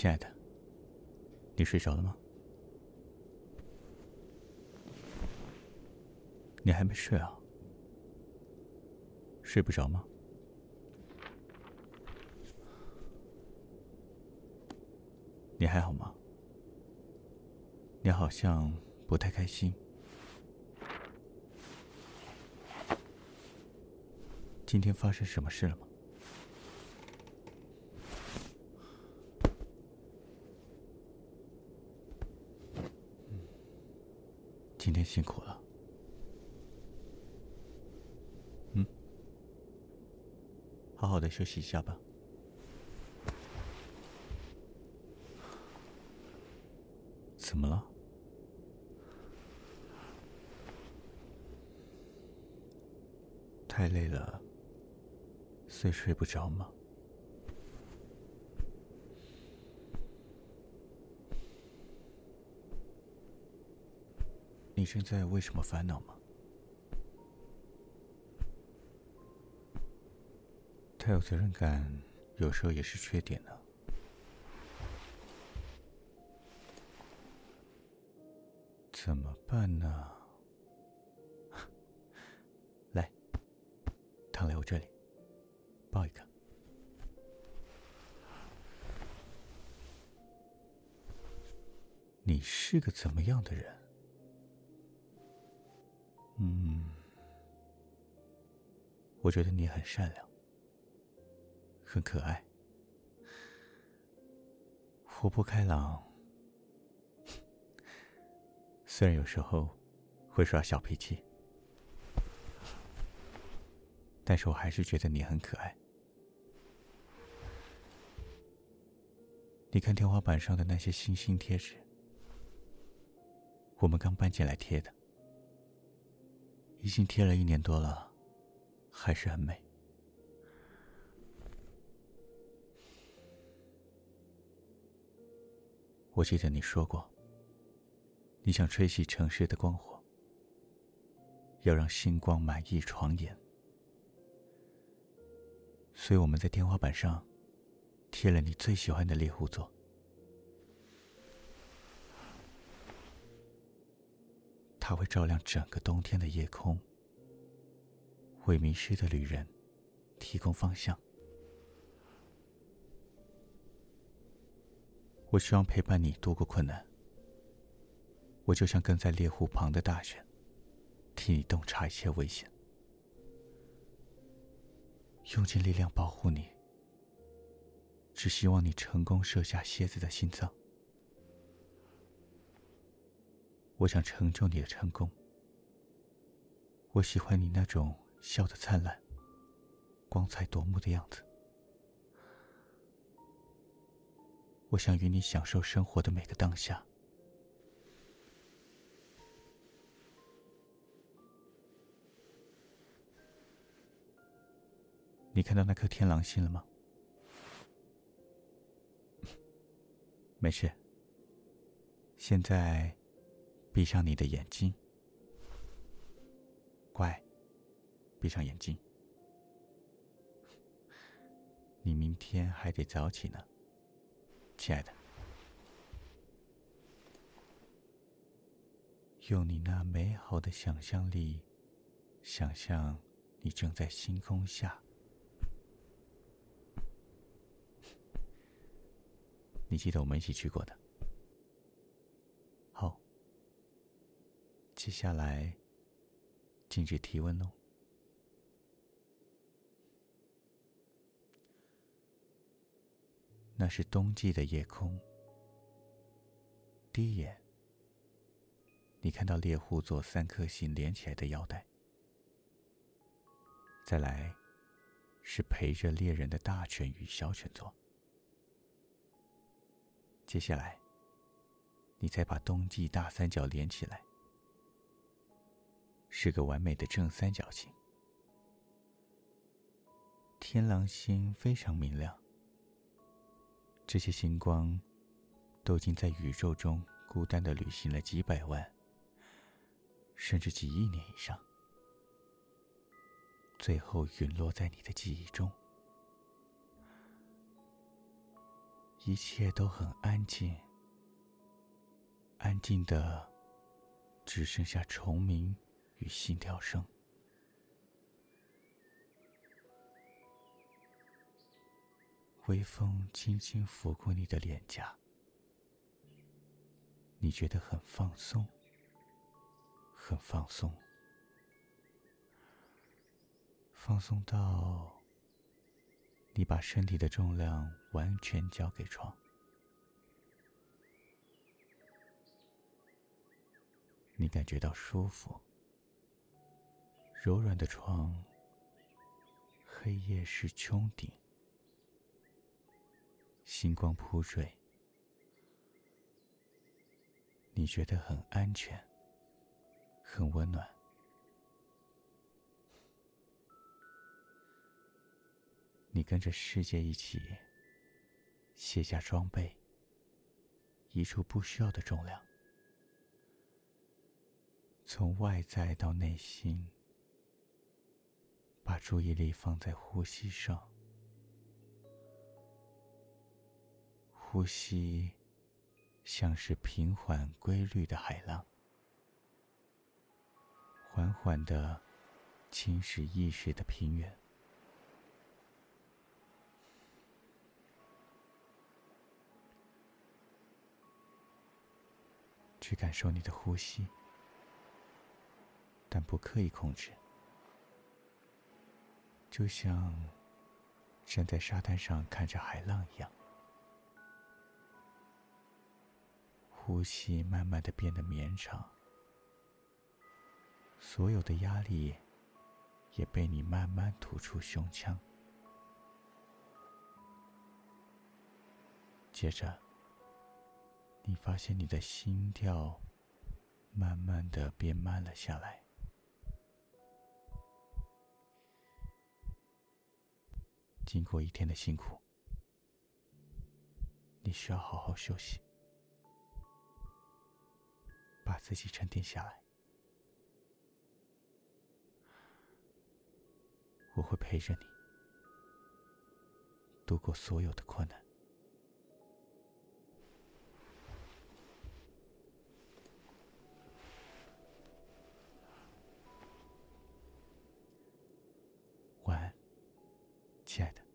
亲爱的，你睡着了吗？你还没睡啊？睡不着吗？你还好吗？你好像不太开心。今天发生什么事了吗？今天辛苦了。嗯，好好的休息一下吧。怎么了？太累了，所以睡不着吗？你现在为什么烦恼吗？太有责任感，有时候也是缺点呢。怎么办呢？来，躺来我这里，抱一个。你是个怎么样的人？我觉得你很善良，很可爱，活泼开朗。虽然有时候会耍小脾气，但是我还是觉得你很可爱。你看天花板上的那些星星贴纸，我们刚搬进来贴的，已经贴了一年多了，还是很美。我记得你说过。你想吹熄城市的光火，要让星光满溢床沿，所以我们在天花板上贴了你最喜欢的猎户座，它会照亮整个冬天的夜空，为迷失的旅人提供方向。我希望陪伴你度过困难。我就像跟在猎户旁的大犬，替你洞察一切危险，用尽力量保护你。只希望你成功射下蝎子的心脏。我想成就你的成功。我喜欢你那种笑得灿烂、光彩夺目的样子。我想与你享受生活的每个当下。你看到那颗天狼星了吗？没事。现在，闭上你的眼睛，闭上眼睛。你明天还得早起呢，亲爱的。用你那美好的想象力，想象你正在星空下。你记得我们一起去过的。好，接下来禁止提问哦。那是冬季的夜空。第一眼，你看到猎户座三颗星连起来的腰带。再来，是陪着猎人的大犬与小犬座。接下来，你再把冬季大三角连起来，是个完美的正三角形。天狼星非常明亮，这些星光都已经在宇宙中孤单的旅行了几百万，甚至几亿年以上，最后陨落在你的记忆中。一切都很安静，安静的只剩下虫鸣与心跳声。微风轻轻拂过你的脸颊，你觉得很放松，很放松，放松到你把身体的重量完全交给床，你感觉到舒服，柔软的床，黑夜是穹顶。星光铺坠，你觉得很安全，很温暖。你跟着世界一起卸下装备，移除不需要的重量，从外在到内心，把注意力放在呼吸上。呼吸，像是平缓规律的海浪，缓缓的侵蚀意识的平原。去感受你的呼吸，但不刻意控制，就像站在沙滩上看着海浪一样。呼吸慢慢的变得绵长，所有的压力也被你慢慢吐出胸腔。接着，你发现你的心跳慢慢的变慢了下来。经过一天的辛苦，你需要好好休息。自己沉淀下来，我会陪着你度过所有的困难。晚安，亲爱的。